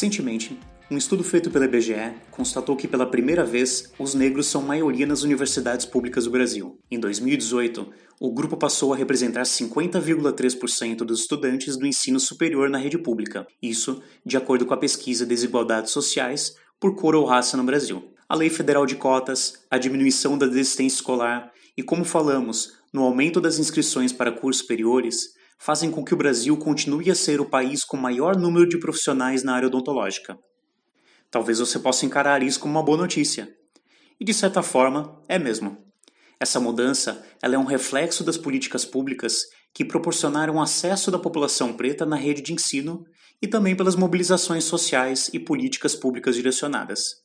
Recentemente, um estudo feito pela IBGE constatou que pela primeira vez os negros são maioria nas universidades públicas do Brasil. Em 2018, o grupo passou a representar 50,3% dos estudantes do ensino superior na rede pública, isso de acordo com a pesquisa Desigualdades Sociais por Cor ou Raça no Brasil. A Lei Federal de Cotas, a diminuição da desistência escolar e, como falamos, no aumento das inscrições para cursos superiores, fazem com que o Brasil continue a ser o país com maior número de profissionais na área odontológica. Talvez você possa encarar isso como uma boa notícia. E de certa forma, é mesmo. Essa mudança ela é um reflexo das políticas públicas que proporcionaram acesso da população preta na rede de ensino e também pelas mobilizações sociais e políticas públicas direcionadas.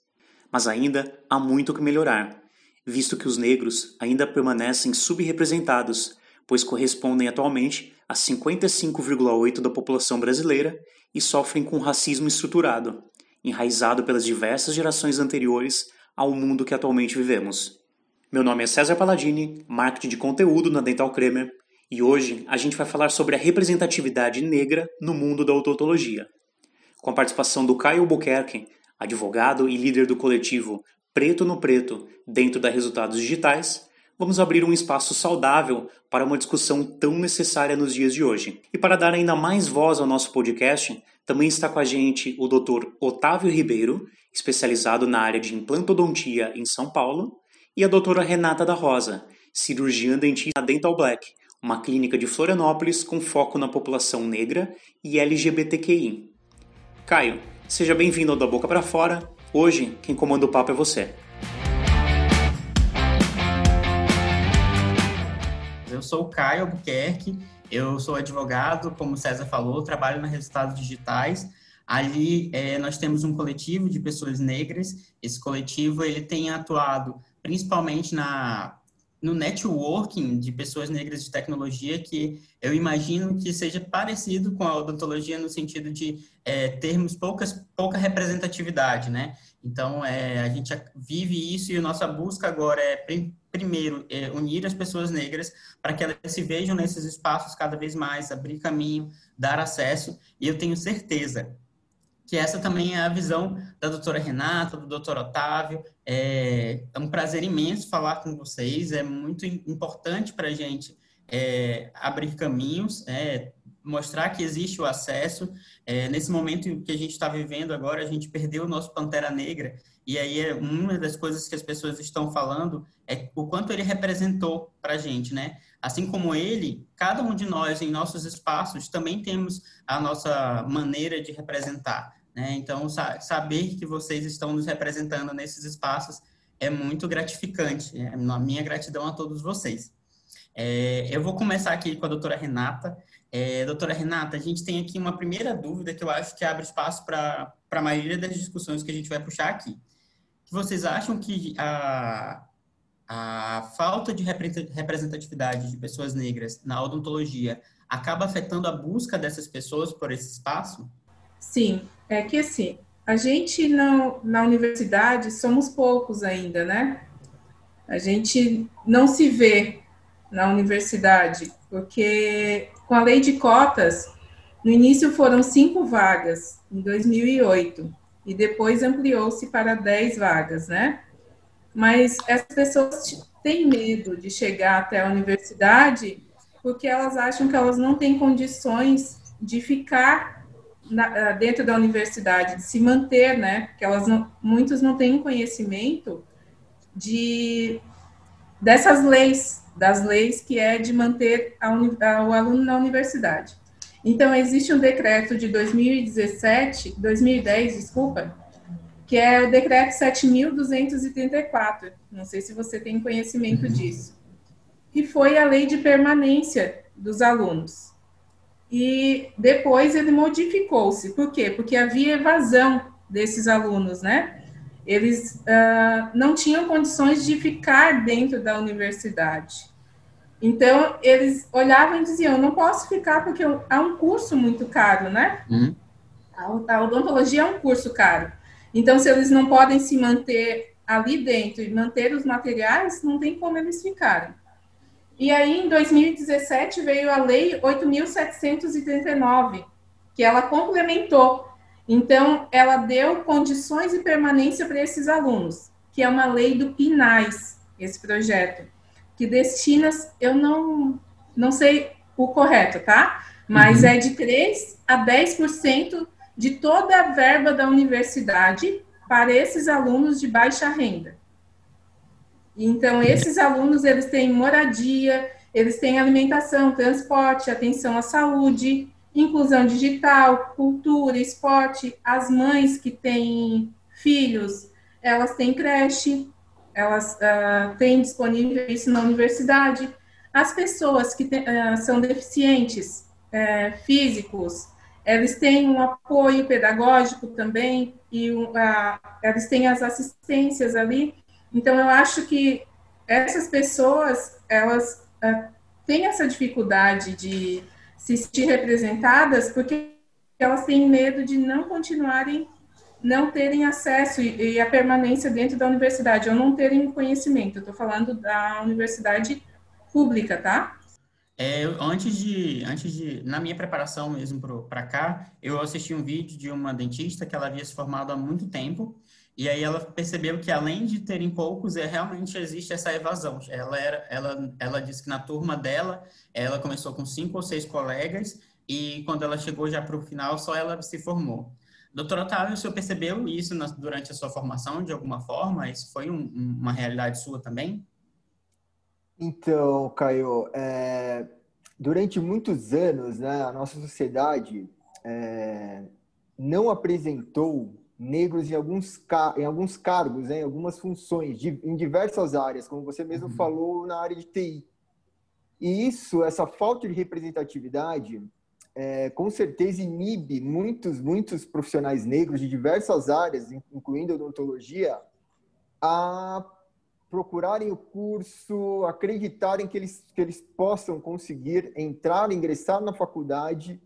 Mas ainda há muito que melhorar, visto que os negros ainda permanecem subrepresentados, pois correspondem atualmente a 55,8% da população brasileira e sofrem com racismo estruturado, enraizado pelas diversas gerações anteriores ao mundo que atualmente vivemos. Meu nome é César Palladini, marketing de conteúdo na Dental Cremer, e hoje a gente vai falar sobre a representatividade negra no mundo da odontologia. Com a participação do Caio Albuquerque, advogado e líder do coletivo Preto no Preto dentro da Resultados Digitais, vamos abrir um espaço saudável para uma discussão tão necessária nos dias de hoje. E para dar ainda mais voz ao nosso podcast, também está com a gente o Dr. Otávio Ribeiro, especializado na área de implantodontia em São Paulo, e a doutora Renata da Rosa, cirurgiã dentista Dental Black, uma clínica de Florianópolis com foco na população negra e LGBTQI. Caio, seja bem-vindo ao Da Boca para Fora. Hoje, quem comanda o papo é você. Eu sou o Caio Albuquerque, eu sou advogado, como o César falou, trabalho na Resultados Digitais. Ali é, nós temos um coletivo de pessoas negras. Esse coletivo ele tem atuado principalmente na no networking de pessoas negras de tecnologia, que eu imagino que seja parecido com a odontologia no sentido de é, termos poucas, pouca representatividade, né? Então, é, a gente vive isso e a nossa busca agora é primeiro, é unir as pessoas negras para que elas se vejam nesses espaços cada vez mais, abrir caminho, dar acesso, e eu tenho certeza que essa também é a visão da doutora Renata, do doutor Otávio. É, é um prazer imenso falar com vocês, é muito importante para a gente é, abrir caminhos, é, mostrar que existe o acesso. É, nesse momento que a gente está vivendo agora, a gente perdeu o nosso Pantera Negra, e aí é uma das coisas que as pessoas estão falando é o quanto ele representou para a gente, né? Assim como ele, cada um de nós em nossos espaços também temos a nossa maneira de representar, né? Então, sa saber que vocês estão nos representando nesses espaços é muito gratificante. É a minha gratidão a todos vocês. É, eu vou começar aqui com a doutora Renata. É, doutora Renata, a gente tem aqui uma primeira dúvida que eu acho que abre espaço para a maioria das discussões que a gente vai puxar aqui. Vocês acham que a, a falta de representatividade de pessoas negras na odontologia acaba afetando a busca dessas pessoas por esse espaço? Sim, é que assim, a gente não, na universidade somos poucos ainda, né? A gente não se vê na universidade, porque com a lei de cotas, no início foram cinco vagas, em 2008, e depois ampliou-se para 10 vagas, né? Mas essas pessoas têm medo de chegar até a universidade porque elas acham que elas não têm condições de ficar na, dentro da universidade, de se manter, né? Porque elas não, muitos não têm conhecimento de dessas leis, das leis que é de manter a, a, o aluno na universidade. Então, existe um decreto de 2017, 2010, desculpa, que é o decreto 7.234. Não sei se você tem conhecimento uhum. disso. Que foi a lei de permanência dos alunos. E depois ele modificou-se. Por quê? Porque havia evasão desses alunos, né? Eles uh, não tinham condições de ficar dentro da universidade. Então, eles olhavam e diziam: não posso ficar porque há um curso muito caro, né? Uhum. A, odontologia é um curso caro. Então, se eles não podem se manter ali dentro e manter os materiais, não tem como eles ficarem. E aí, em 2017, veio a Lei 8.739, que ela complementou. Então, ela deu condições de permanência para esses alunos, que é uma lei do PINAIS, esse projeto, que destina, eu não, não sei o correto, tá? Mas uhum. é de 3 a 10% de toda a verba da universidade para esses alunos de baixa renda. Então, esses alunos, eles têm moradia, eles têm alimentação, transporte, atenção à saúde, inclusão digital, cultura, esporte. As mães que têm filhos, elas têm creche, elas uh, têm disponível isso na universidade. As pessoas que uh, são deficientes uh, físicos, eles têm um apoio pedagógico também e eles têm as assistências ali. Então, eu acho que essas pessoas, elas têm essa dificuldade de se sentir representadas porque elas têm medo de não continuarem, não terem acesso e, e a permanência dentro da universidade, ou não terem conhecimento. Estou falando da universidade pública, tá? É, antes de, antes de, na minha preparação mesmo para cá, eu assisti um vídeo de uma dentista que ela havia se formado há muito tempo, e aí ela percebeu que além de terem poucos, é, realmente existe essa evasão. Ela, era, ela, ela disse que na turma dela, ela começou com cinco ou seis colegas, e quando ela chegou já para o final, só ela se formou. Doutor Otávio, o senhor percebeu isso na, durante a sua formação, de alguma forma? Isso foi um, uma realidade sua também? Então, Caio, é, durante muitos anos, né, a nossa sociedade é, não apresentou negros em alguns, em alguns cargos, em algumas funções, em diversas áreas, como você mesmo uhum. falou na área de TI. E isso, essa falta de representatividade, é, com certeza inibe muitos, muitos profissionais negros de diversas áreas, incluindo odontologia, a procurarem o curso, acreditarem que eles, que eles possam conseguir entrar, ingressar na faculdade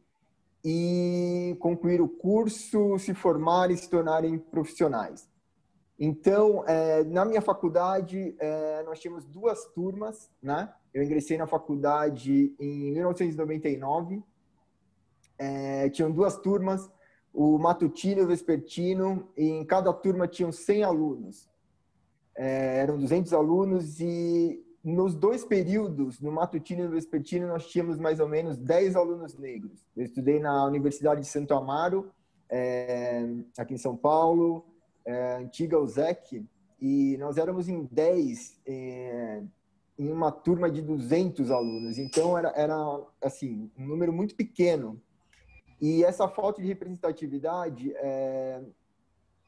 e concluir o curso, se formarem, se tornarem profissionais. Então, é, na minha faculdade, é, nós tínhamos duas turmas, né? Eu ingressei na faculdade em 1999. É, tinham duas turmas, o matutino e o vespertino, e em cada turma tinham 100 alunos é, eram 200 alunos e nos dois períodos, no matutino e no vespertino, nós tínhamos mais ou menos 10 alunos negros. Eu estudei na Universidade de Santo Amaro, é, aqui em São Paulo, é, antiga USEC, e nós éramos em 10 é, em uma turma de 200 alunos. Então, era, era assim, um número muito pequeno. E essa falta de representatividade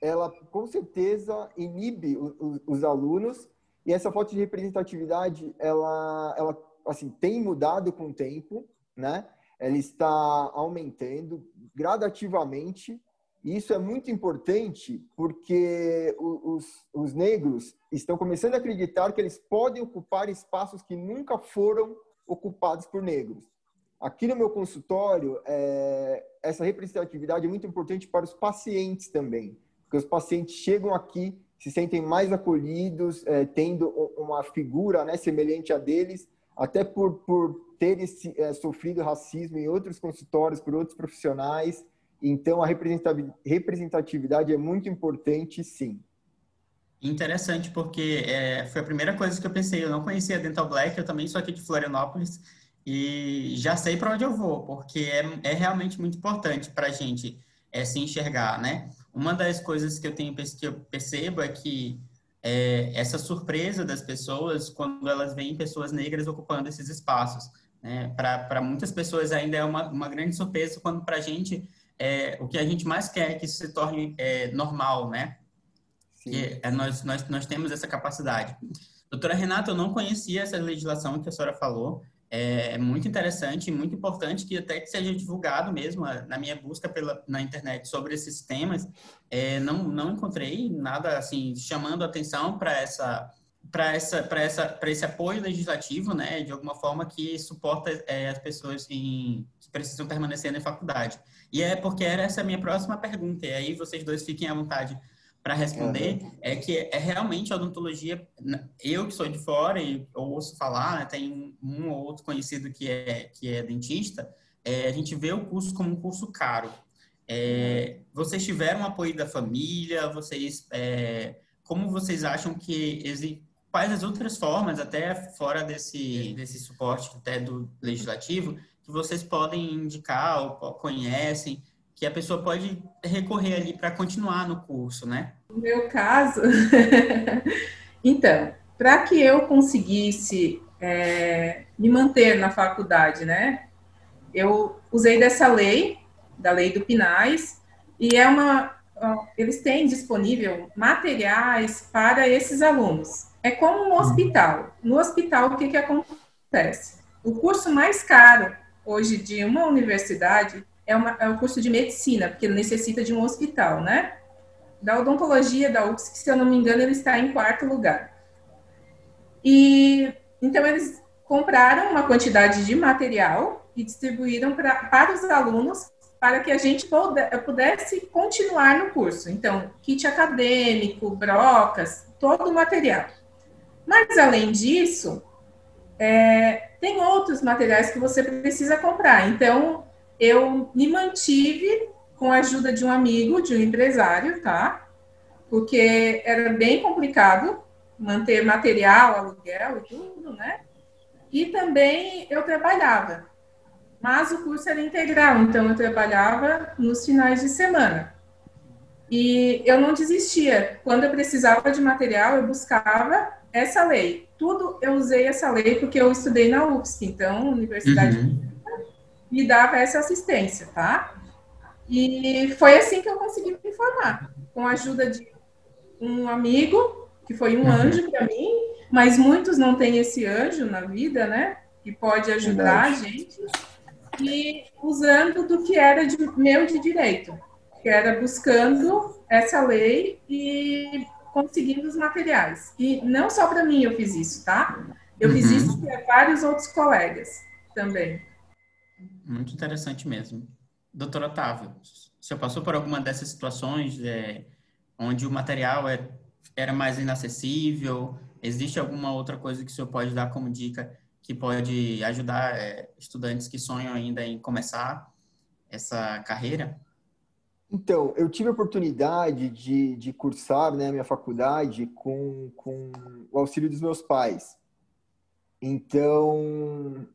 ela com certeza inibe os, os alunos e essa falta de representatividade, ela, ela assim, tem mudado com o tempo, né? Ela está aumentando gradativamente. E isso é muito importante porque os, os negros estão começando a acreditar que eles podem ocupar espaços que nunca foram ocupados por negros. Aqui no meu consultório, é, essa representatividade é muito importante para os pacientes também porque os pacientes chegam aqui, se sentem mais acolhidos, é, tendo uma figura né, semelhante a deles, até por, por terem é, sofrido racismo em outros consultórios, por outros profissionais. Então, a representatividade é muito importante, sim. Interessante, porque é, foi a primeira coisa que eu pensei. Eu não conhecia Dental Black, eu também sou aqui de Florianópolis e já sei para onde eu vou, porque é, é realmente muito importante para a gente é, se enxergar, né? Uma das coisas que eu tenho que eu percebo é que é, essa surpresa das pessoas quando elas veem pessoas negras ocupando esses espaços. Né? Para muitas pessoas ainda é uma, uma grande surpresa, quando para a gente é, o que a gente mais quer é que isso se torne é, normal, né? Sim. Que é, nós, nós, nós temos essa capacidade. Doutora Renata, eu não conhecia essa legislação que a senhora falou. É muito interessante e muito importante que até que seja divulgado mesmo na minha busca pela, na internet sobre esses temas. É, não, não encontrei nada assim chamando atenção para essa para essa para essa para esse apoio legislativo, né, de alguma forma que suporta é, as pessoas em, que precisam permanecer na faculdade. E é porque era essa a minha próxima pergunta. E aí vocês dois fiquem à vontade para responder uhum. é que é realmente a odontologia. Eu que sou de fora e ouço falar, né, tem um ou outro conhecido que é que é dentista, é, a gente vê o curso como um curso caro. É, vocês tiveram apoio da família? Vocês, é, como vocês acham que quais as outras formas, até fora desse desse suporte até do legislativo, que vocês podem indicar ou conhecem que a pessoa pode recorrer ali para continuar no curso, né? No meu caso, então, para que eu conseguisse é, me manter na faculdade, né? Eu usei dessa lei, da lei do Pinais, e é uma, eles têm disponível materiais para esses alunos. É como um hospital. No hospital, o que, que acontece? O curso mais caro hoje de uma universidade é, uma, é curso de medicina, porque necessita de um hospital, né? Da odontologia da UFSC, se eu não me engano, ele está em quarto lugar. E então eles compraram uma quantidade de material e distribuíram pra, para os alunos para que a gente pudesse continuar no curso. Então, kit acadêmico, brocas, todo o material. Mas, além disso, é, tem outros materiais que você precisa comprar. Então, eu me mantive com a ajuda de um amigo, de um empresário, tá? Porque era bem complicado manter material, aluguel e tudo, né? E também eu trabalhava. Mas o curso era integral, então eu trabalhava nos finais de semana. E eu não desistia. Quando eu precisava de material, eu buscava essa lei. Tudo eu usei essa lei porque eu estudei na UFSC, então, Universidade uhum. Me dava essa assistência, tá? E foi assim que eu consegui me formar, com a ajuda de um amigo, que foi um uhum. anjo para mim, mas muitos não têm esse anjo na vida, né? Que pode ajudar a gente e usando do que era de, meu de direito, que era buscando essa lei e conseguindo os materiais. E não só para mim eu fiz isso, tá? Eu uhum. fiz isso para vários outros colegas também. Muito interessante mesmo. Doutor Otávio, você passou por alguma dessas situações é, onde o material é, era mais inacessível? Existe alguma outra coisa que o senhor pode dar como dica que pode ajudar é, estudantes que sonham ainda em começar essa carreira? Então, eu tive a oportunidade de, de cursar né, minha faculdade com, com o auxílio dos meus pais. Então,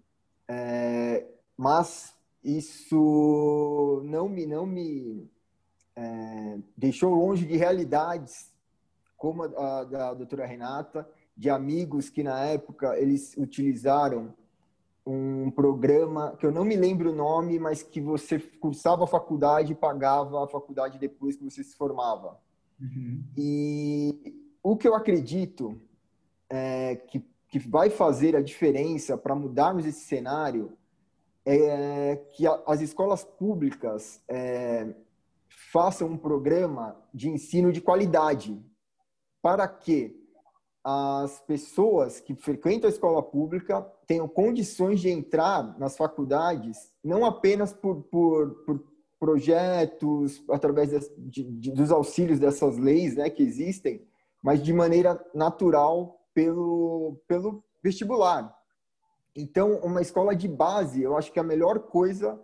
é, mas isso não me, não me é, deixou longe de realidades como a, a da doutora Renata, de amigos que na época eles utilizaram um programa que eu não me lembro o nome, mas que você cursava a faculdade e pagava a faculdade depois que você se formava. Uhum. E o que eu acredito é que, que vai fazer a diferença para mudarmos esse cenário é que as escolas públicas é, façam um programa de ensino de qualidade para que as pessoas que frequentam a escola pública tenham condições de entrar nas faculdades, não apenas por, por, por projetos, através de, de, dos auxílios dessas leis né, que existem, mas de maneira natural pelo, pelo vestibular. Então, uma escola de base, eu acho que é a melhor coisa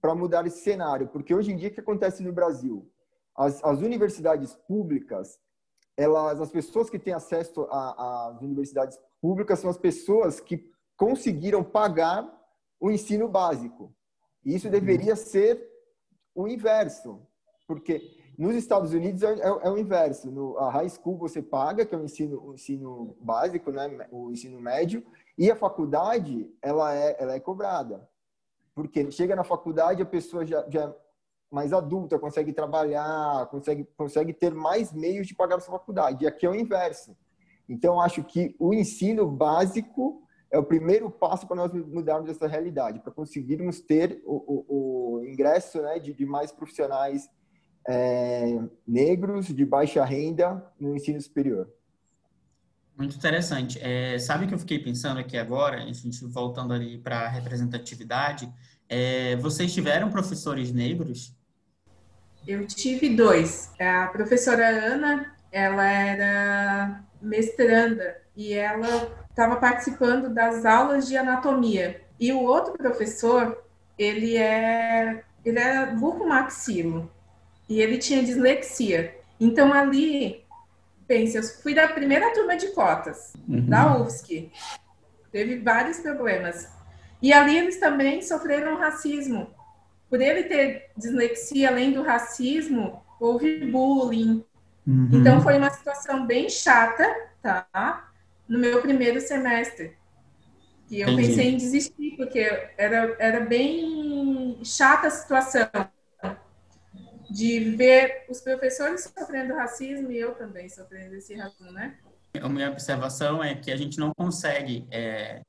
para mudar esse cenário, porque hoje em dia o que acontece no Brasil? As, as universidades públicas, elas, as pessoas que têm acesso às universidades públicas são as pessoas que conseguiram pagar o ensino básico. E isso deveria ser o inverso, porque nos Estados Unidos é, é, é, o inverso. No a high school você paga, que é o ensino, o ensino básico, né, o ensino médio, e a faculdade ela é, ela é cobrada. Porque chega na faculdade a pessoa já, já mais adulta, consegue trabalhar, consegue, consegue ter mais meios de pagar a sua faculdade. E aqui é o inverso. Então, acho que o ensino básico é o primeiro passo para nós mudarmos essa realidade, para conseguirmos ter o, o, o ingresso né, de, de, mais profissionais é, negros de baixa renda no ensino superior. Muito interessante. É, sabe o que eu fiquei pensando aqui agora, a gente voltando ali para a representatividade, é, vocês tiveram professores negros? Eu tive dois. A professora Ana, ela era mestranda e ela estava participando das aulas de anatomia. E o outro professor, ele é ele era bucomaxilo e ele tinha dislexia. Então ali, pense, eu fui da primeira turma de cotas uhum. da UFSC. Teve vários problemas. E ali eles também sofreram racismo. Por ele ter dislexia, além do racismo, houve bullying. Uhum. Então foi uma situação bem chata, tá? No meu primeiro semestre. E eu Entendi. pensei em desistir, porque era, era bem chata a situação de ver os professores sofrendo racismo e eu também sofrendo esse racismo, né? A minha observação é que a gente não consegue, é,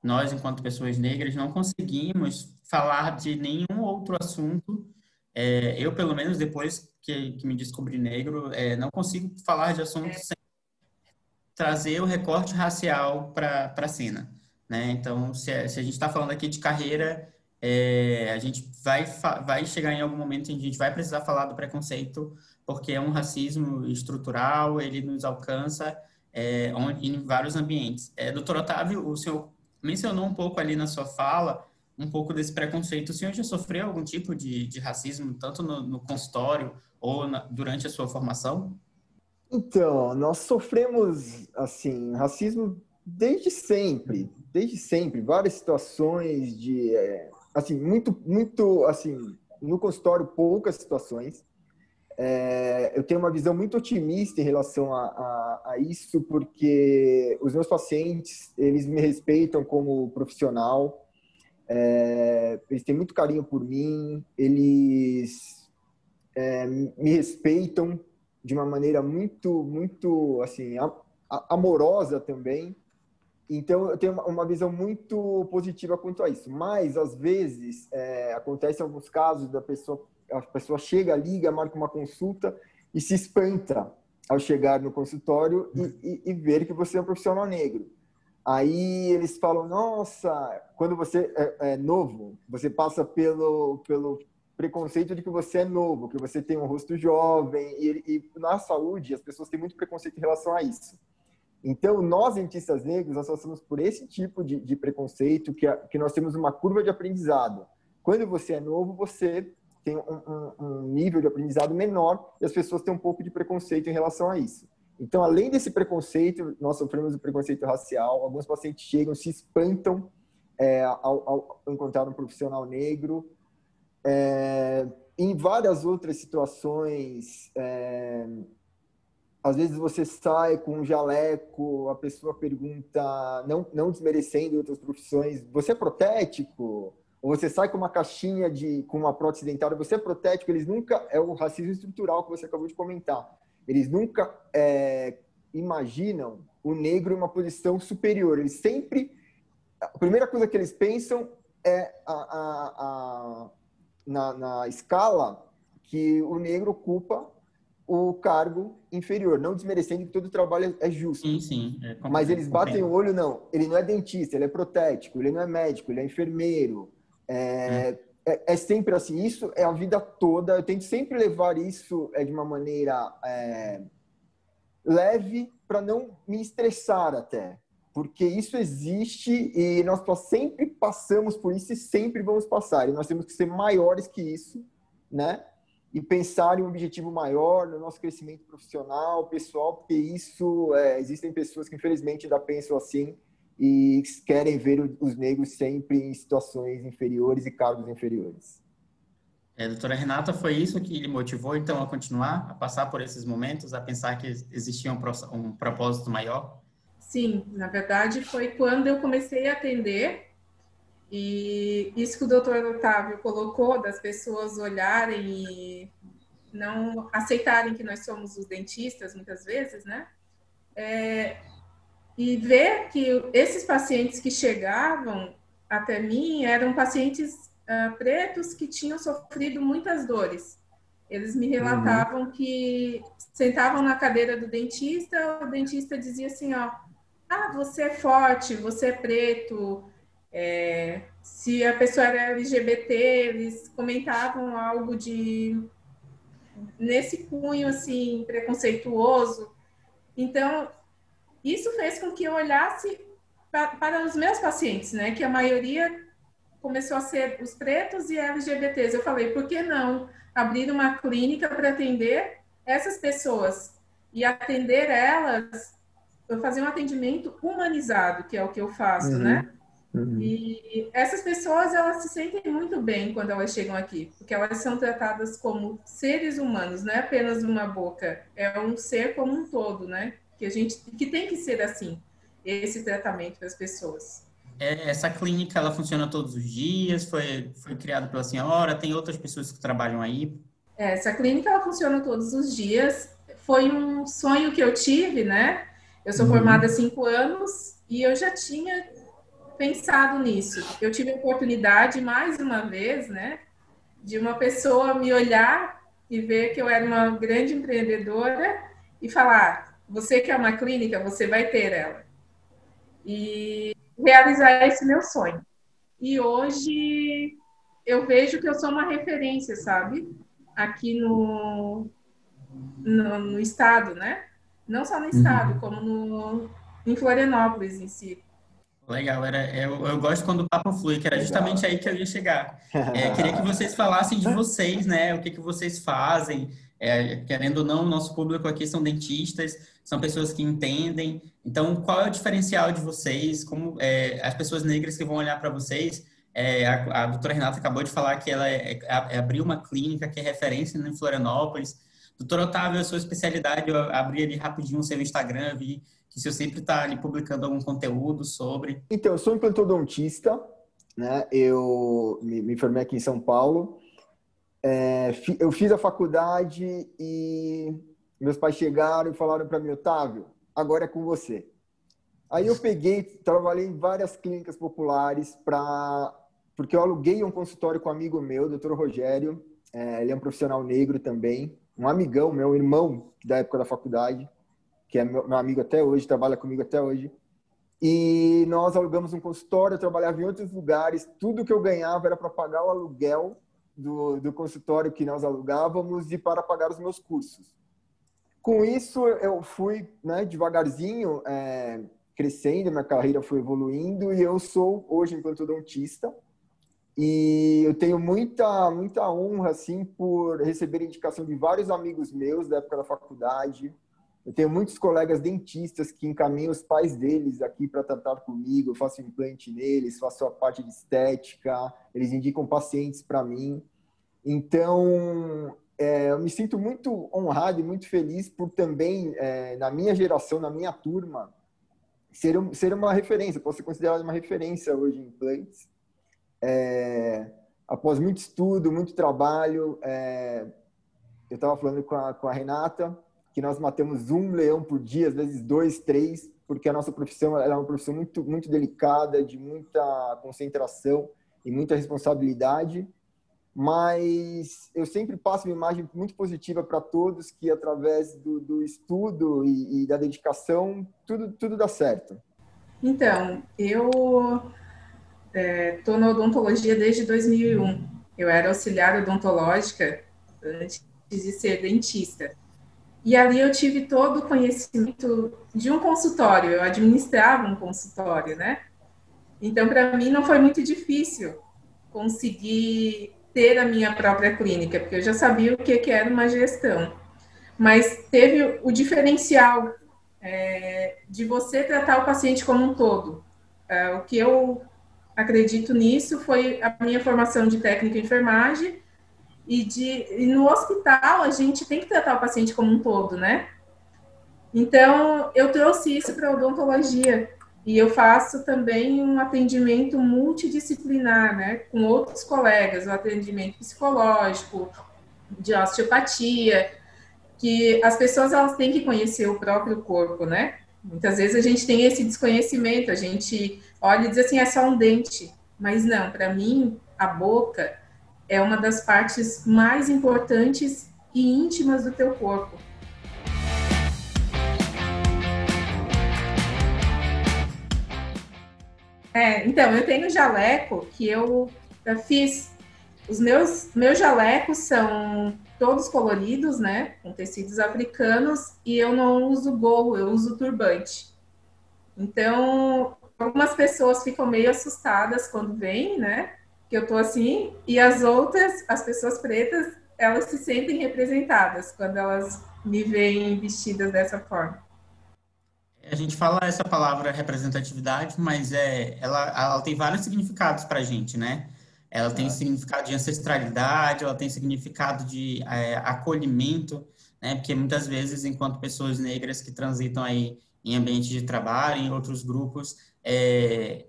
nós, enquanto pessoas negras, não conseguimos falar de nenhum outro assunto. É, eu, pelo menos, depois que, que me descobri negro, é, não consigo falar de assuntos é. sem trazer o recorte racial para a cena. Né? Então, se, a, se a gente está falando aqui de carreira, é, a gente vai, vai chegar em algum momento em que a gente vai precisar falar do preconceito, porque é um racismo estrutural, ele nos alcança é, em vários ambientes. É, doutor Otávio, o senhor mencionou um pouco ali na sua fala, um pouco desse preconceito. O senhor já sofreu algum tipo de, de racismo, tanto no, no consultório ou na, durante a sua formação? Então, nós sofremos, assim, racismo desde sempre, desde sempre, várias situações de, é, assim, muito, muito, assim, no consultório poucas situações. É, eu tenho uma visão muito otimista em relação a, a, a, isso, porque os meus pacientes, eles me respeitam como profissional, é, eles têm muito carinho por mim, eles é, me respeitam de uma maneira muito, muito, assim, amorosa também. Então, eu tenho uma visão muito positiva quanto a isso. Mas, às vezes, é, acontece alguns casos da pessoa, a pessoa chega, liga, marca uma consulta e se espanta ao chegar no consultório e, e, e ver que você é um profissional negro. Aí eles falam, nossa, quando você é, é, novo, você passa pelo, pelo preconceito de que você é novo, que você tem um rosto jovem, e, e na saúde as pessoas têm muito preconceito em relação a isso. Então, nós, dentistas negros, nós passamos por esse tipo de, de preconceito, que, a, que nós temos uma curva de aprendizado. Quando você é novo, você tem um, um, um, nível de aprendizado menor e as pessoas têm um pouco de preconceito em relação a isso. Então, além desse preconceito, nós sofremos o preconceito racial. Alguns pacientes chegam, se espantam é, ao, ao, encontrar um profissional negro. É, em várias outras situações, é, às vezes você sai com um jaleco, a pessoa pergunta, não, não desmerecendo outras profissões, você é protético? Ou você sai com uma caixinha de com uma prótese dentária, você é protético? Eles nunca é o racismo estrutural que você acabou de comentar. Eles nunca é, imaginam o negro em uma posição superior. Eles sempre a primeira coisa que eles pensam é a, a, a na, na escala que o negro ocupa o cargo inferior, não desmerecendo que todo trabalho é justo. Sim, sim. É, Mas eles batem o olho, não. Ele não é dentista, ele é protético, ele não é médico, ele é enfermeiro. É, é. é, é sempre assim. Isso é a vida toda. Eu tento sempre levar isso é, de uma maneira é, leve para não me estressar até. Porque isso existe e nós sempre passamos por isso e sempre vamos passar. E nós temos que ser maiores que isso, né? E pensar em um objetivo maior no nosso crescimento profissional, pessoal, porque isso é, existem pessoas que infelizmente ainda pensam assim e querem ver os negros sempre em situações inferiores e cargos inferiores. É, doutora Renata, foi isso que lhe motivou então a continuar, a passar por esses momentos, a pensar que existia um, um propósito maior? Sim, na verdade foi quando eu comecei a atender e isso que o doutor Otávio colocou, das pessoas olharem e não aceitarem que nós somos os dentistas, muitas vezes, né? É, e ver que esses pacientes que chegavam até mim eram pacientes uh, pretos que tinham sofrido muitas dores. Eles me relatavam uhum. que sentavam na cadeira do dentista, o dentista dizia assim, ó, ah, você é forte, você é preto, é, se a pessoa era LGBT, eles comentavam algo de nesse cunho assim preconceituoso. Então, isso fez com que eu olhasse para, para os meus pacientes, né, que a maioria começou a ser os pretos e LGBTs. Eu falei, por que não abrir uma clínica para atender essas pessoas e atender elas, eu fazer um atendimento humanizado, que é o que eu faço, uhum. né? Uhum. E essas pessoas, elas se sentem muito bem quando elas chegam aqui, porque elas são tratadas como seres humanos, não é apenas uma boca, é um ser como um todo, né? Que a gente, que tem que ser assim, esse tratamento das pessoas. É, essa clínica, ela funciona todos os dias, foi, foi criada pela senhora, tem outras pessoas que trabalham aí? É, essa clínica, ela funciona todos os dias, foi um sonho que eu tive, né? Eu sou uhum. formada há cinco anos e eu já tinha pensado nisso. Eu tive a oportunidade, mais uma vez, né, de uma pessoa me olhar e ver que eu era uma grande empreendedora e falar: você quer uma clínica, você vai ter ela. E realizar esse meu sonho. E hoje eu vejo que eu sou uma referência, sabe? Aqui no, no, no estado, né? Não só no estado, uhum. como no, em Florianópolis em si. Legal, era, eu, eu gosto quando o papo flui, que era justamente aí que eu ia chegar. É, queria que vocês falassem de vocês, né? O que, que vocês fazem. É, querendo ou não, o nosso público aqui são dentistas, são pessoas que entendem. Então, qual é o diferencial de vocês? Como é, as pessoas negras que vão olhar para vocês? É, a, a, doutora Renata acabou de falar que ela é, é, abriu uma clínica que é referência em Florianópolis. Doutor Otávio, a sua especialidade, eu abri ali rapidinho o seu Instagram, vi que você sempre está ali publicando algum conteúdo sobre. Então, eu sou implantodontista, né? Eu me, me formei aqui em São Paulo. É, eu fiz a faculdade e meus pais chegaram e falaram para mim, Otávio, agora é com você. Aí eu peguei, trabalhei em várias clínicas populares para porque eu aluguei um consultório com um amigo meu, doutor Rogério, é, ele é um profissional negro também, um amigão, meu irmão da época da faculdade, que é meu, meu amigo até hoje, trabalha comigo até hoje. E nós alugamos um consultório, eu trabalhava em outros lugares, tudo que eu ganhava era para pagar o aluguel do, do consultório que nós alugávamos e para pagar os meus cursos. Com isso, eu fui né, devagarzinho é, crescendo, minha carreira foi evoluindo e eu sou hoje implantodontista. E eu tenho muita, muita honra, assim, por receber indicação de vários amigos meus da época da faculdade. Eu tenho muitos colegas dentistas que encaminham os pais deles aqui para tratar comigo. Eu faço implante neles, faço a parte de estética, eles indicam pacientes para mim. Então, é, eu me sinto muito honrado e muito feliz por também, é, na minha geração, na minha turma, ser, ser uma referência, posso ser considerado uma referência hoje em implantes é, após muito estudo, muito trabalho, é, eu estava falando com a, com a Renata que nós matamos um leão por dia, às vezes dois, três, porque a nossa profissão é uma profissão muito, muito delicada, de muita concentração e muita responsabilidade. Mas eu sempre passo uma imagem muito positiva para todos que, através do, do estudo e, e, da dedicação, tudo, tudo dá certo. Então, eu estou é, na odontologia desde 2001. Eu era auxiliar odontológica antes de ser dentista. E ali eu tive todo o conhecimento de um consultório, eu administrava um consultório, né? Então, para mim, não foi muito difícil conseguir ter a minha própria clínica, porque eu já sabia o que, que era uma gestão. Mas teve o diferencial é, de você tratar o paciente como um todo. É, o que eu acredito nisso foi a minha formação de técnica em enfermagem e de e no hospital a gente tem que tratar o paciente como um todo, né? Então eu trouxe isso para odontologia e eu faço também um atendimento multidisciplinar, né, com outros colegas, o atendimento psicológico, de osteopatia, que as pessoas elas têm que conhecer o próprio corpo, né? Muitas vezes a gente tem esse desconhecimento, a gente olha e diz assim, é só um dente. Mas não, para mim, a boca é uma das partes mais importantes e íntimas do teu corpo. É, então, eu tenho jaleco que eu, eu fiz. Os meus, meus jalecos são todos coloridos, né? Com tecidos africanos, e eu não uso gorro, eu uso turbante. Então, algumas pessoas ficam meio assustadas quando vêm, né? que eu tô assim, e as outras, as pessoas pretas, elas se sentem representadas quando elas me veem vestidas dessa forma. A gente fala essa palavra representatividade, mas é, ela, ela tem vários significados para gente, né? Ela tem significado de ancestralidade, ela tem significado de é, acolhimento, né? Porque muitas vezes, enquanto pessoas negras que transitam aí em ambiente de trabalho, em outros grupos, é,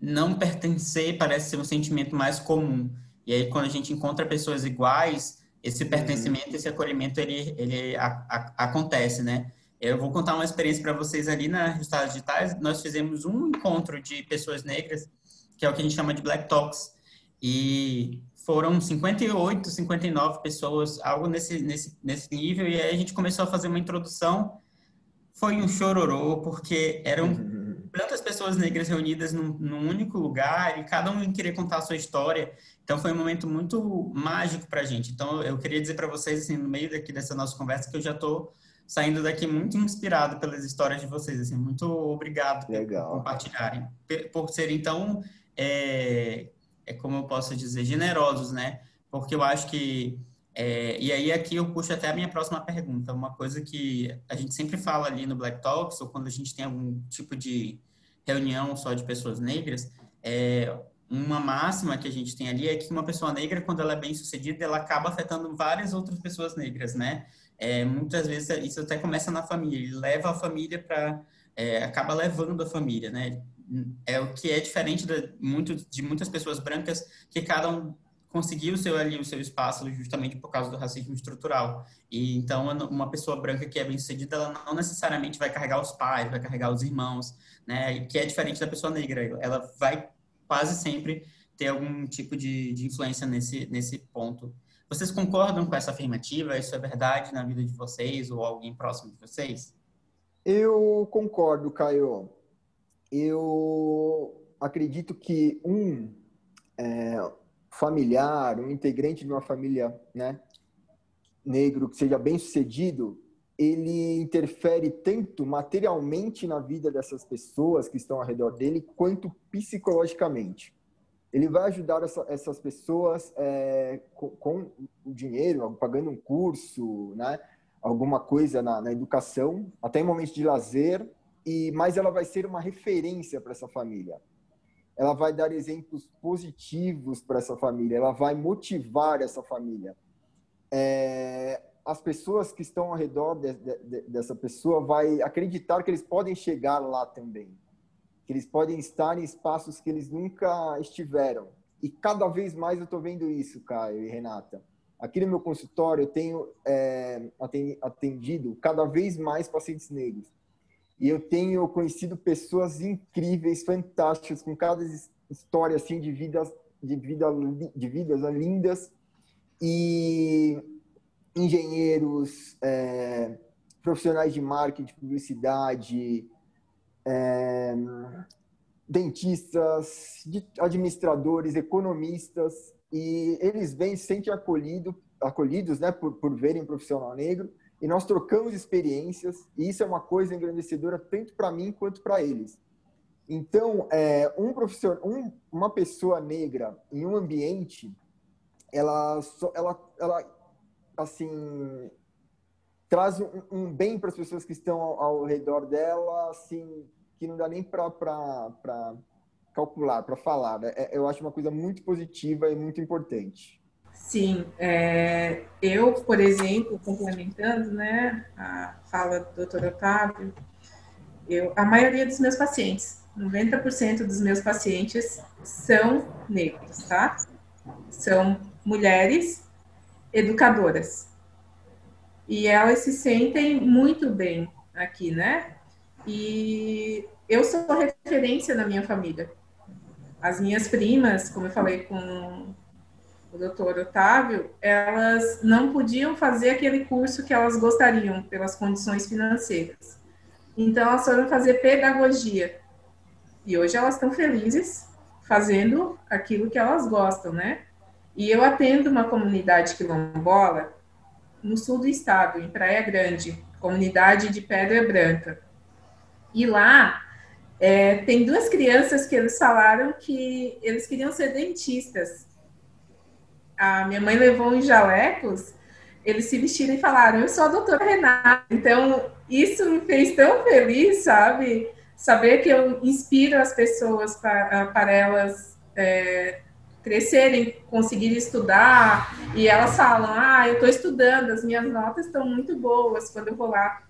não pertencer parece ser um sentimento mais comum. E aí, quando a gente encontra pessoas iguais, esse uhum. pertencimento, esse acolhimento, ele, ele a, a, acontece, né? Eu vou contar uma experiência para vocês ali na Resultados Digitais. Nós fizemos um encontro de pessoas negras, que é o que a gente chama de Black Talks. E foram 58, 59 pessoas, algo nesse, nesse, nesse nível. E aí a gente começou a fazer uma introdução. Foi um chororô, porque eram uhum. tantas pessoas negras reunidas num, num, único lugar e cada um queria contar a sua história. Então foi um momento muito mágico para a gente. Então eu queria dizer para vocês, assim, no meio daqui dessa nossa conversa, que eu já estou saindo daqui muito inspirado pelas histórias de vocês. Assim, muito obrigado Legal. por compartilharem, por serem tão, é, é como eu posso dizer, generosos, né? Porque eu acho que é, e aí aqui eu puxo até a minha próxima pergunta. Uma coisa que a gente sempre fala ali no Black Talks ou quando a gente tem algum tipo de reunião só de pessoas negras, é, uma máxima que a gente tem ali é que uma pessoa negra, quando ela é bem sucedida, ela acaba afetando várias outras pessoas negras, né? é, muitas vezes isso até começa na família, ele leva a família para, é, acaba levando a família, né? É o que é diferente de, muito, de muitas pessoas brancas, que cada um conseguiu o seu ali o seu espaço justamente por causa do racismo estrutural. E então uma pessoa branca que é bem-sucedida, ela não necessariamente vai carregar os pais, vai carregar os irmãos, né? Que é diferente da pessoa negra. Ela vai quase sempre ter algum tipo de, de influência nesse nesse ponto. Vocês concordam com essa afirmativa? Isso é verdade na vida de vocês ou alguém próximo de vocês? Eu concordo, Caio. Eu acredito que um é, familiar, um integrante de uma família né, negro que seja bem sucedido, ele interfere tanto materialmente na vida dessas pessoas que estão ao redor dele, quanto psicologicamente ele vai ajudar essa, essas pessoas é, com, com, o dinheiro, pagando um curso, né? alguma coisa na, na, educação, até em momentos de lazer, e mas ela vai ser uma referência para essa família. Ela vai dar exemplos positivos para essa família, ela vai motivar essa família. É, as pessoas que estão ao redor de, de, dessa pessoa vai acreditar que eles podem chegar lá também que eles podem estar em espaços que eles nunca estiveram. E cada vez mais eu estou vendo isso, Caio e Renata. Aqui no meu consultório eu tenho é, atendido cada vez mais pacientes negros. E eu tenho conhecido pessoas incríveis, fantásticas, com cada história assim de vidas, de, vida, de vidas lindas. E engenheiros, é, profissionais de marketing, de publicidade, é, dentistas, administradores, economistas, e eles vêm, se sentem acolhido, acolhidos né, por, por verem profissional negro, e nós trocamos experiências, e isso é uma coisa engrandecedora tanto para mim quanto para eles. Então, é, um profissional, um, uma pessoa negra em um ambiente, ela, ela, ela assim, traz um, um bem para as pessoas que estão ao, ao redor dela, assim, que não dá nem para calcular, para falar. Né? É, eu acho uma coisa muito positiva e muito importante. Sim, é, eu, por exemplo, complementando né, a fala do doutor Otávio, eu, a maioria dos meus pacientes, 90% dos meus pacientes são negros, tá? São mulheres educadoras. E elas se sentem muito bem aqui, né? E eu sou referência na minha família. As minhas primas, como eu falei com o doutor Otávio, elas não podiam fazer aquele curso que elas gostariam pelas condições financeiras. Então, elas foram fazer pedagogia. E hoje elas estão felizes fazendo aquilo que elas gostam, né? E eu atendo uma comunidade quilombola no sul do estado, em Praia Grande, comunidade de Pedra Branca. E lá É, tem duas crianças que eles falaram que eles queriam ser dentistas. A minha mãe levou em jalecos, eles se vestiram e falaram: Eu sou a doutora Renata. Então, isso me fez tão feliz, sabe? Saber que eu inspiro as pessoas para, para elas é, crescerem, conseguirem estudar. E elas falam: Ah, eu estou estudando, as minhas notas estão muito boas quando eu vou lá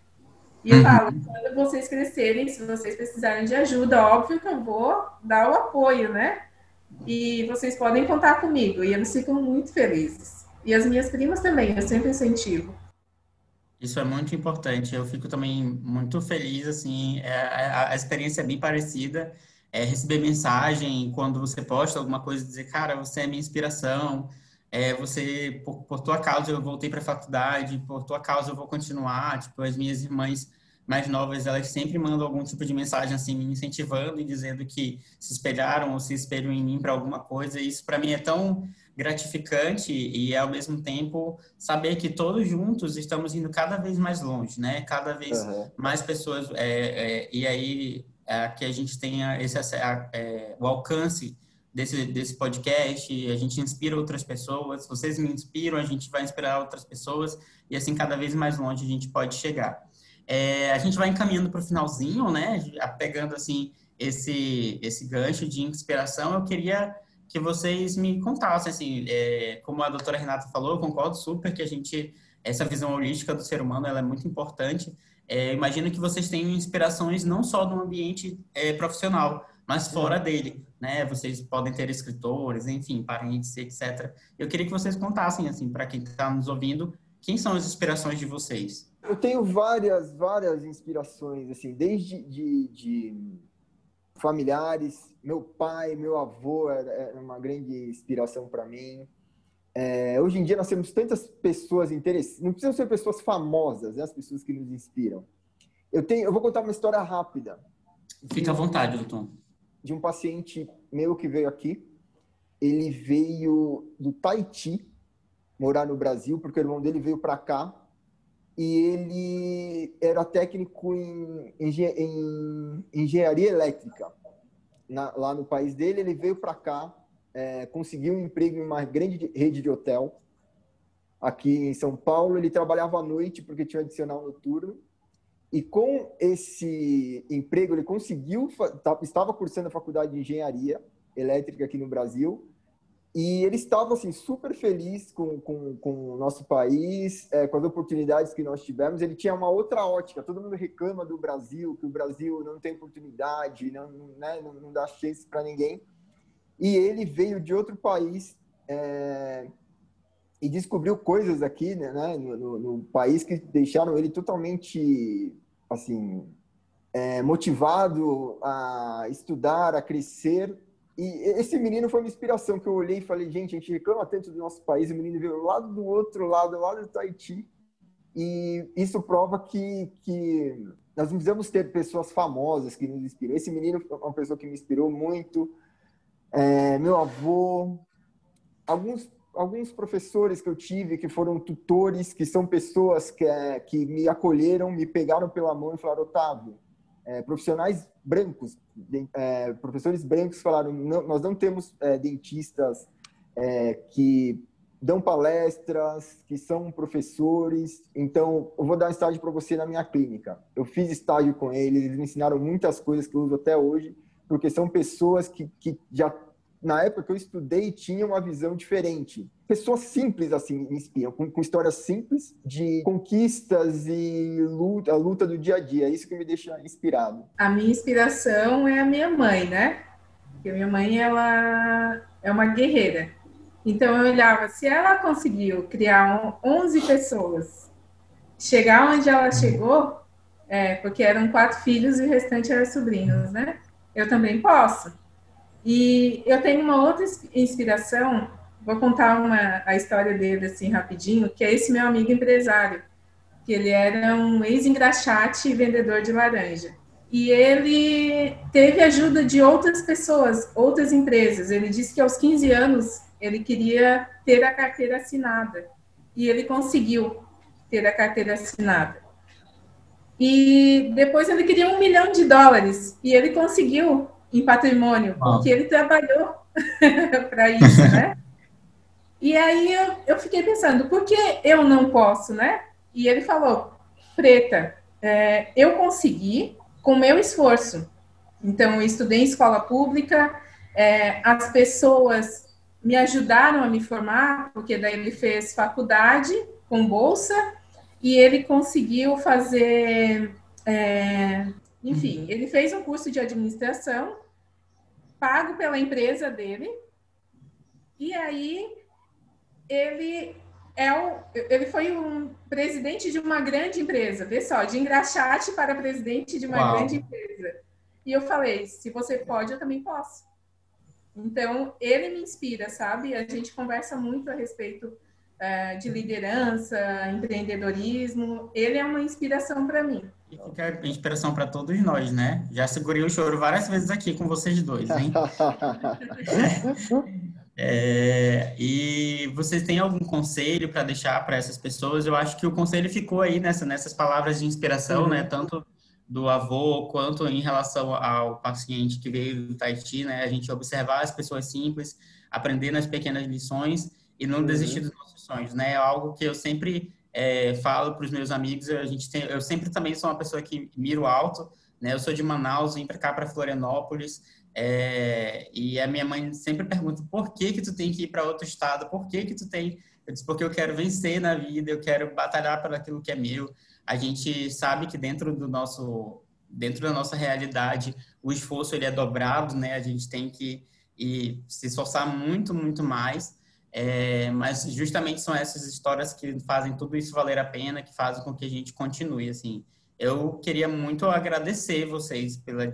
e eu falo, uhum. quando vocês crescerem, se vocês precisarem de ajuda, óbvio que eu vou dar o apoio, né? E vocês podem contar comigo. E eles ficam muito felizes. E as minhas primas também, eu sempre incentivo. Isso é muito importante. Eu fico também muito feliz, assim, é, a, a experiência é bem parecida. É, receber mensagem quando você posta alguma coisa, dizer, cara, você é minha inspiração, é, você, por, por tua causa eu voltei para a faculdade, por tua causa eu vou continuar, tipo, as minhas irmãs mais novas, elas sempre mandam algum tipo de mensagem assim, me incentivando e dizendo que se espelharam ou se espelham em mim para alguma coisa. E isso para mim é tão gratificante e ao mesmo tempo saber que todos juntos estamos indo cada vez mais longe, né? Cada vez uhum. mais pessoas é, é, e aí é, que a gente tenha esse é, o alcance desse desse podcast, a gente inspira outras pessoas, vocês me inspiram, a gente vai inspirar outras pessoas e assim cada vez mais longe a gente pode chegar. É, a gente vai encaminhando para o finalzinho, né? Pegando assim esse esse gancho de inspiração, eu queria que vocês me contassem, assim, é, como a doutora Renata falou, eu concordo super que a gente essa visão holística do ser humano ela é muito importante. É, imagino que vocês tenham inspirações não só no ambiente é, profissional, mas fora dele, né? Vocês podem ter escritores, enfim, parentes, etc. Eu queria que vocês contassem, assim, para quem está nos ouvindo, quem são as inspirações de vocês? Eu tenho várias, várias inspirações, assim, desde de, de familiares. Meu pai, meu avô era, era uma grande inspiração para mim. É, hoje em dia nós temos tantas pessoas interessantes, não precisam ser pessoas famosas, né, as pessoas que nos inspiram. Eu tenho, eu vou contar uma história rápida. Fica à vontade, doutor. De um paciente meu que veio aqui. Ele veio do Tahiti morar no Brasil, porque o irmão dele veio para cá e ele era técnico em, em engenharia elétrica. Na, lá no país dele, ele veio para cá, é, conseguiu um emprego em uma grande rede de hotel. Aqui em São Paulo, ele trabalhava à noite porque tinha um adicional noturno. E com esse emprego, ele conseguiu, estava cursando a faculdade de engenharia elétrica aqui no Brasil, e ele estava assim, super feliz com, com, com o nosso país, é, com as oportunidades que nós tivemos. Ele tinha uma outra ótica. Todo mundo reclama do Brasil, que o Brasil não tem oportunidade, não, né, não, não dá chance para ninguém. E ele veio de outro país é, e descobriu coisas aqui né, né no, no, no, país que deixaram ele totalmente assim é, motivado a estudar, a crescer e esse menino foi uma inspiração que eu olhei e falei, gente, a gente reclama tanto do nosso país, o menino veio lá do outro lado, lá do Tahiti, e isso prova que, que nós não precisamos ter pessoas famosas que nos inspiram. Esse menino é uma pessoa que me inspirou muito, é, meu avô, alguns, alguns professores que eu tive que foram tutores, que são pessoas que, que me acolheram, me pegaram pela mão e falaram, Otávio, é, profissionais brancos, de, é, professores brancos falaram, não, nós não temos é, dentistas é, que dão palestras, que são professores, então eu vou dar estágio para você na minha clínica. Eu fiz estágio com eles, eles me ensinaram muitas coisas que eu uso até hoje, porque são pessoas que, que já na época que eu estudei, tinha uma visão diferente. Pessoas simples, assim, me inspiram, com, com histórias simples de conquistas e luta, a luta do dia a dia. É isso que me deixa inspirado. A minha inspiração é a minha mãe, né? Porque minha mãe, ela é uma guerreira. Então, eu olhava, se ela conseguiu criar 11 pessoas, chegar onde ela chegou, é, porque eram quatro filhos e o restante eram sobrinhos, né? Eu também posso. E eu tenho uma outra inspiração, vou contar uma, a história dele assim rapidinho, que é esse meu amigo empresário, que ele era um ex-engraxate e vendedor de laranja. E ele teve ajuda de outras pessoas, outras empresas. Ele disse que aos 15 anos ele queria ter a carteira assinada. E ele conseguiu ter a carteira assinada. E depois ele queria um milhão de dólares. E ele conseguiu em patrimônio, porque ele trabalhou para isso, né? E aí eu, eu fiquei pensando, por que eu não posso, né? E ele falou, Preta, é, eu consegui com meu esforço. Então, eu estudei em escola pública, é, as pessoas me ajudaram a me formar, porque daí ele fez faculdade com bolsa e ele conseguiu fazer, é, enfim, ele fez um curso de administração pago pela empresa dele e aí ele é o, ele foi um presidente de uma grande empresa, vê só, de engraxate para presidente de uma Uau. grande empresa. E eu falei, se você pode, eu também posso. Então, ele me inspira, sabe? A gente conversa muito a respeito de liderança, empreendedorismo. Ele é uma inspiração para mim. E fica inspiração para todos nós, né? Já segurei o choro várias vezes aqui com vocês dois, hein? É, e vocês têm algum conselho para deixar para essas pessoas? Eu acho que o conselho ficou aí nessa, nessas palavras de inspiração, uhum. né? Tanto do avô quanto em relação ao paciente que veio do Tahiti, né? A gente observar as pessoas simples, aprender nas pequenas lições e não uhum. desistir dos nossos sonhos, né? É algo que eu sempre é, falo para os meus amigos. A gente tem, eu sempre também sou uma pessoa que miro alto, né? Eu sou de Manaus, vim para cá para Florianópolis é, e a minha mãe sempre pergunta por que que tu tem que ir para outro estado, por que que tu tem... Eu disse, porque eu quero vencer na vida, eu quero batalhar por aquilo que é meu. A gente sabe que dentro do nosso, dentro da nossa realidade, o esforço ele é dobrado, né? A gente tem que e se esforçar muito, muito mais. É, mas justamente são essas histórias que fazem tudo isso valer a pena, que fazem com que a gente continue, assim eu queria muito agradecer vocês pela,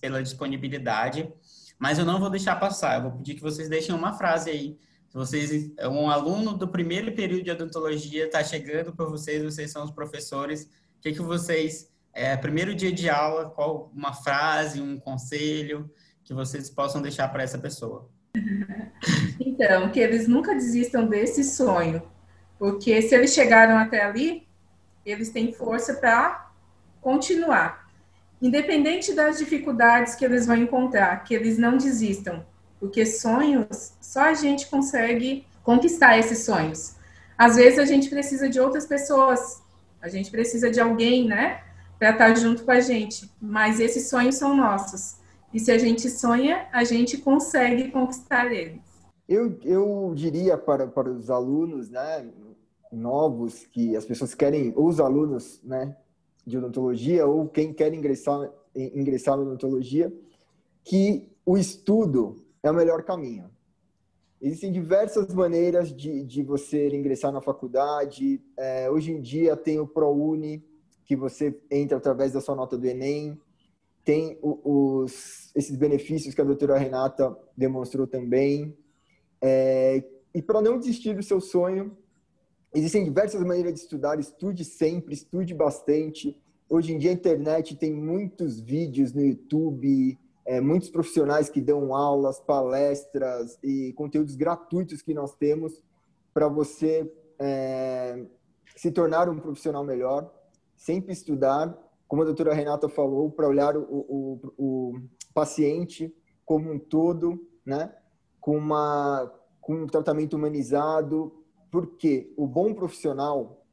pela disponibilidade, mas eu não vou deixar passar. Eu vou pedir que vocês deixem uma frase aí. Se vocês, um aluno do primeiro período de odontologia está chegando para vocês, vocês são os professores. O que, que vocês, é, primeiro dia de aula, qual uma frase, um conselho que vocês possam deixar para essa pessoa? Então, que eles nunca desistam desse sonho, porque se eles chegaram até ali, eles têm força para continuar. Independente das dificuldades que eles vão encontrar, que eles não desistam, porque sonhos, só a gente consegue conquistar esses sonhos. Às vezes a gente precisa de outras pessoas, a gente precisa de alguém, né, para estar junto com a gente, mas esses sonhos são nossos. E se a gente sonha, a gente consegue conquistar eles. Eu, eu diria para, para os alunos, né, novos, que as pessoas querem, ou os alunos, né, de odontologia ou quem quer ingressar, ingressar na odontologia, que o estudo é o melhor caminho. Existem diversas maneiras de, de você ingressar na faculdade. É, hoje em dia tem o ProUni, que você entra através da sua nota do Enem. Tem os, esses benefícios que a doutora Renata demonstrou também. É, e para não desistir do seu sonho, Existem diversas maneiras de estudar, estude sempre, estude bastante. Hoje em dia a internet tem muitos vídeos no YouTube, é, muitos profissionais que dão aulas, palestras e conteúdos gratuitos que nós temos para você é, se tornar um profissional melhor, sempre estudar, como a doutora Renata falou, para olhar o, o, o, paciente como um todo, né? com, uma, com um tratamento humanizado, porque o bom profissional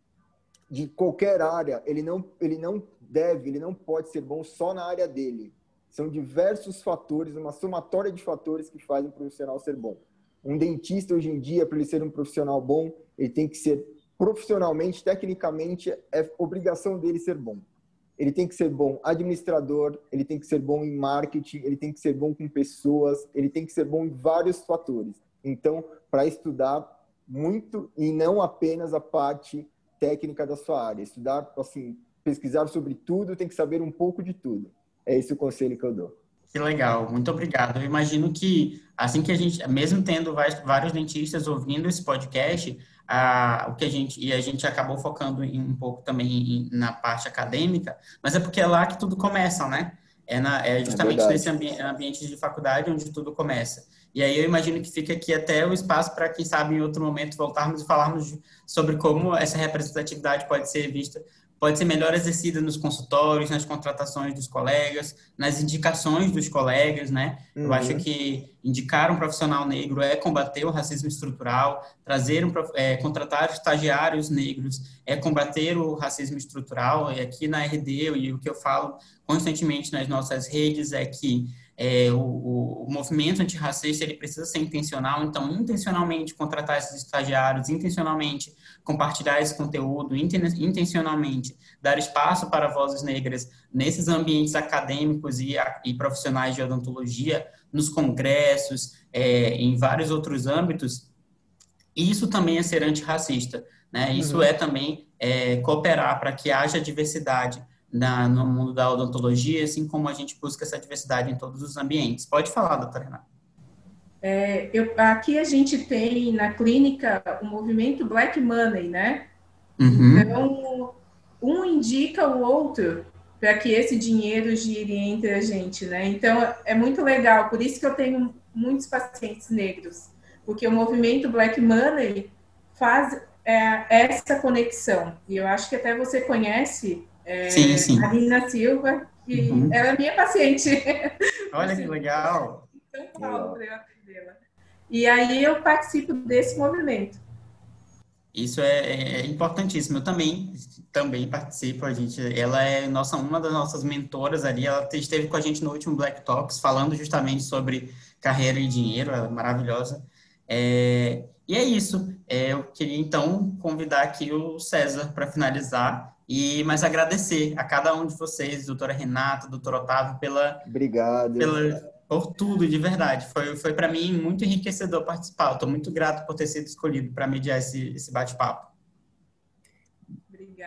de qualquer área, ele não, ele não deve, ele não pode ser bom só na área dele. São diversos fatores, uma somatória de fatores que fazem um profissional ser bom. Um dentista, hoje em dia, para ele ser um profissional bom, ele tem que ser profissionalmente, tecnicamente, é obrigação dele ser bom. Ele tem que ser bom administrador, ele tem que ser bom em marketing, ele tem que ser bom com pessoas, ele tem que ser bom em vários fatores. Então, para estudar, muito e não apenas a parte técnica da sua área. Estudar, assim, pesquisar sobre tudo, tem que saber um pouco de tudo. É esse o conselho que eu dou. Que legal, muito obrigado. Eu imagino que, assim que a gente, mesmo tendo vários dentistas ouvindo esse podcast, a, o que a gente, e a gente acabou focando em, um pouco também em, na parte acadêmica, mas é porque é lá que tudo começa, né? É, na, é justamente é nesse ambi ambiente de faculdade onde tudo começa. E aí eu imagino que fica aqui até o espaço para, quem sabe, em outro momento voltarmos e falarmos sobre como essa representatividade pode ser vista pode ser melhor exercida nos consultórios, nas contratações dos colegas, nas indicações dos colegas, né? Uhum. Eu acho que indicar um profissional negro é combater o racismo estrutural, trazer um, é, contratar estagiários negros é combater o racismo estrutural. E aqui na RD, e o que eu falo constantemente nas nossas redes é que é, o, o, movimento antirracista ele precisa ser intencional, então, intencionalmente contratar esses estagiários, intencionalmente compartilhar esse conteúdo, intencionalmente dar espaço para vozes negras nesses ambientes acadêmicos e, e profissionais de odontologia, nos congressos, é, em vários outros âmbitos, isso também é ser antirracista. Né? Isso uhum. é também é, cooperar para que haja diversidade na, no mundo da odontologia, assim como a gente busca essa diversidade em todos os ambientes. Pode falar, doutora Renata. É, eu, aqui a gente tem na clínica o movimento Black Money, né? Uhum. Então, um indica o outro para que esse dinheiro gire entre a gente, né? Então, é muito legal. Por isso que eu tenho muitos pacientes negros, porque o movimento Black Money faz é, essa conexão. E eu acho que até você conhece é, sim, sim. A Rina Silva, que uhum. ela é minha paciente. Olha que legal. São Paulo, eu E aí eu participo desse movimento. Isso é, é, é, importantíssimo. Eu também, também participo. A gente, ela é nossa, uma das nossas mentoras ali. Ela esteve com a gente no último Black Talks, falando justamente sobre carreira e dinheiro. Ela é maravilhosa. É, e é isso. É, eu queria então convidar aqui o César para finalizar e, mas agradecer a cada um de vocês, doutora Renata, doutor Otávio, pela. Obrigado. Pela, por tudo, de verdade. Foi, foi para mim muito enriquecedor participar. Estou muito grato por ter sido escolhido para mediar esse, esse bate-papo.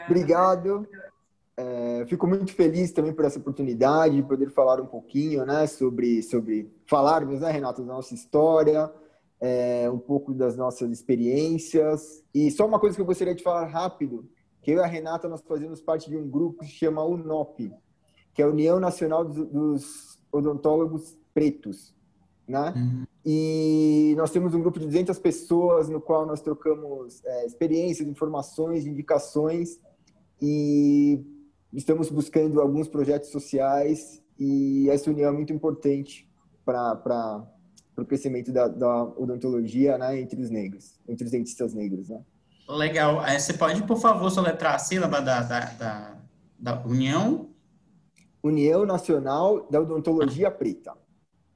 Obrigado. É, fico muito feliz também por essa oportunidade de poder falar um pouquinho, né, sobre, sobre falarmos, né, Renata, da nossa história, é, um pouco das nossas experiências. E só uma coisa que eu gostaria de falar rápido, que eu e a Renata nós fazemos parte de um grupo que se chama UNOP, que é a União Nacional dos, dos Odontólogos Pretos, né? Uhum. E nós temos um grupo de 200 pessoas no qual nós trocamos é, experiências, informações, indicações e estamos buscando alguns projetos sociais e essa união é muito importante para o crescimento da, da odontologia né, entre os negros, entre os dentistas negros, né? Legal. Você pode, por favor, soletrar a sílaba da, da, da, da União? União Nacional da Odontologia Preta.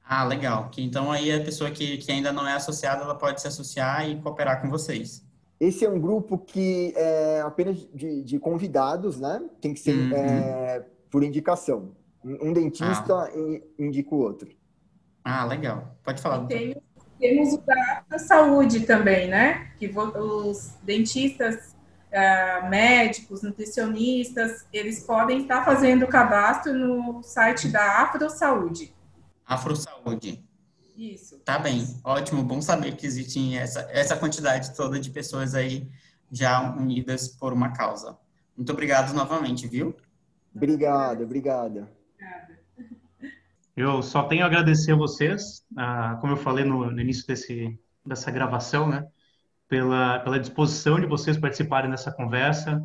Ah, legal. Que, então aí a pessoa que, que ainda não é associada, ela pode se associar e cooperar com vocês. Esse é um grupo que é apenas de, de convidados, né? Tem que ser uhum. é, por indicação. Um dentista ah. indica o outro. Ah, legal. Pode falar. Tem temos o da saúde também, né? Que os dentistas, uh, médicos, nutricionistas, eles podem estar fazendo o cadastro no site da Afro Saúde. Afro Saúde. Isso. Tá bem, ótimo, bom saber que existe essa, essa quantidade toda de pessoas aí já unidas por uma causa. Muito obrigado novamente, viu? Obrigado, obrigada. Eu só tenho a agradecer a vocês, ah, como eu falei no, no, início desse, dessa gravação, né, pela, pela disposição de vocês participarem dessa conversa,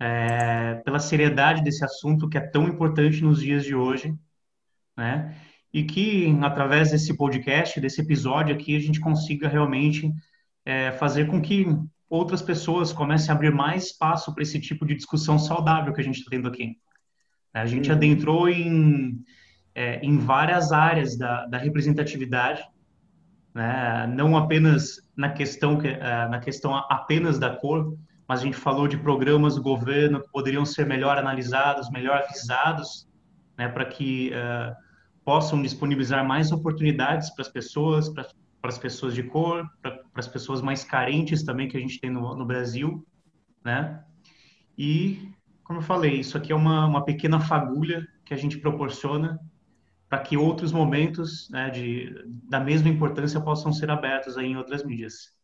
é, pela seriedade desse assunto que é tão importante nos dias de hoje, né, e que através desse podcast, desse episódio aqui, a gente consiga realmente é, fazer com que outras pessoas comecem a abrir mais espaço para esse tipo de discussão saudável que a gente está tendo aqui. A gente uhum. adentrou em é, em várias áreas da, da representatividade, né? não apenas na questão, que, é, na questão apenas da cor, mas a gente falou de programas do governo que poderiam ser melhor analisados, melhor avisados, né, para que uh, possam disponibilizar mais oportunidades para as pessoas, para as pessoas de cor, para as pessoas mais carentes também que a gente tem no, no Brasil, né? E, como eu falei, isso aqui é uma, uma pequena fagulha que a gente proporciona para que outros momentos né, de, da mesma importância possam ser abertos aí em outras mídias.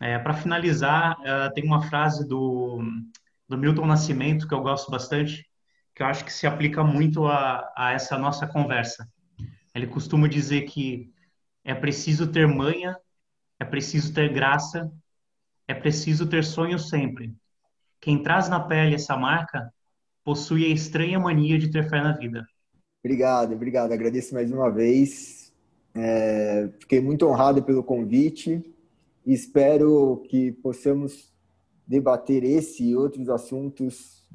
É, para finalizar, uh, tem uma frase do, do Milton Nascimento que eu gosto bastante, que eu acho que se aplica muito a, a essa nossa conversa. Ele costuma dizer que é preciso ter manha, é preciso ter graça, é preciso ter sonho sempre. quem traz na pele essa marca possui a estranha mania de ter fé na vida. Obrigado, obrigado. Agradeço mais uma vez. É, fiquei muito honrado pelo convite e espero que possamos debater esse e outros assuntos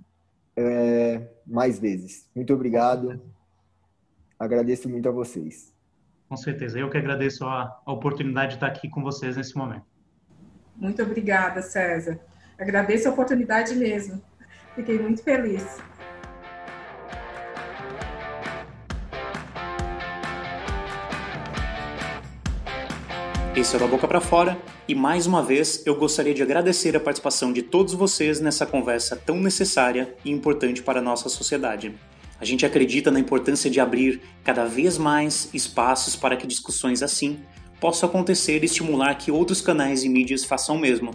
é, mais vezes. Muito obrigado. Agradeço muito a vocês. Com certeza. Eu que agradeço a, a oportunidade de estar aqui com vocês nesse momento. Muito obrigada, César. Agradeço a oportunidade mesmo. Fiquei muito feliz. Esse é o Boca para Fora e mais uma vez eu gostaria de agradecer a participação de todos vocês nessa conversa tão necessária e importante para a nossa sociedade. A gente acredita na importância de abrir cada vez mais espaços para que discussões assim possam acontecer e estimular que outros canais e mídias façam o mesmo.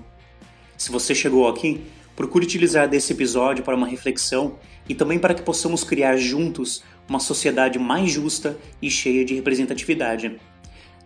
Se você chegou aqui, Procure utilizar desse episódio para uma reflexão e também para que possamos criar juntos uma sociedade mais justa e cheia de representatividade.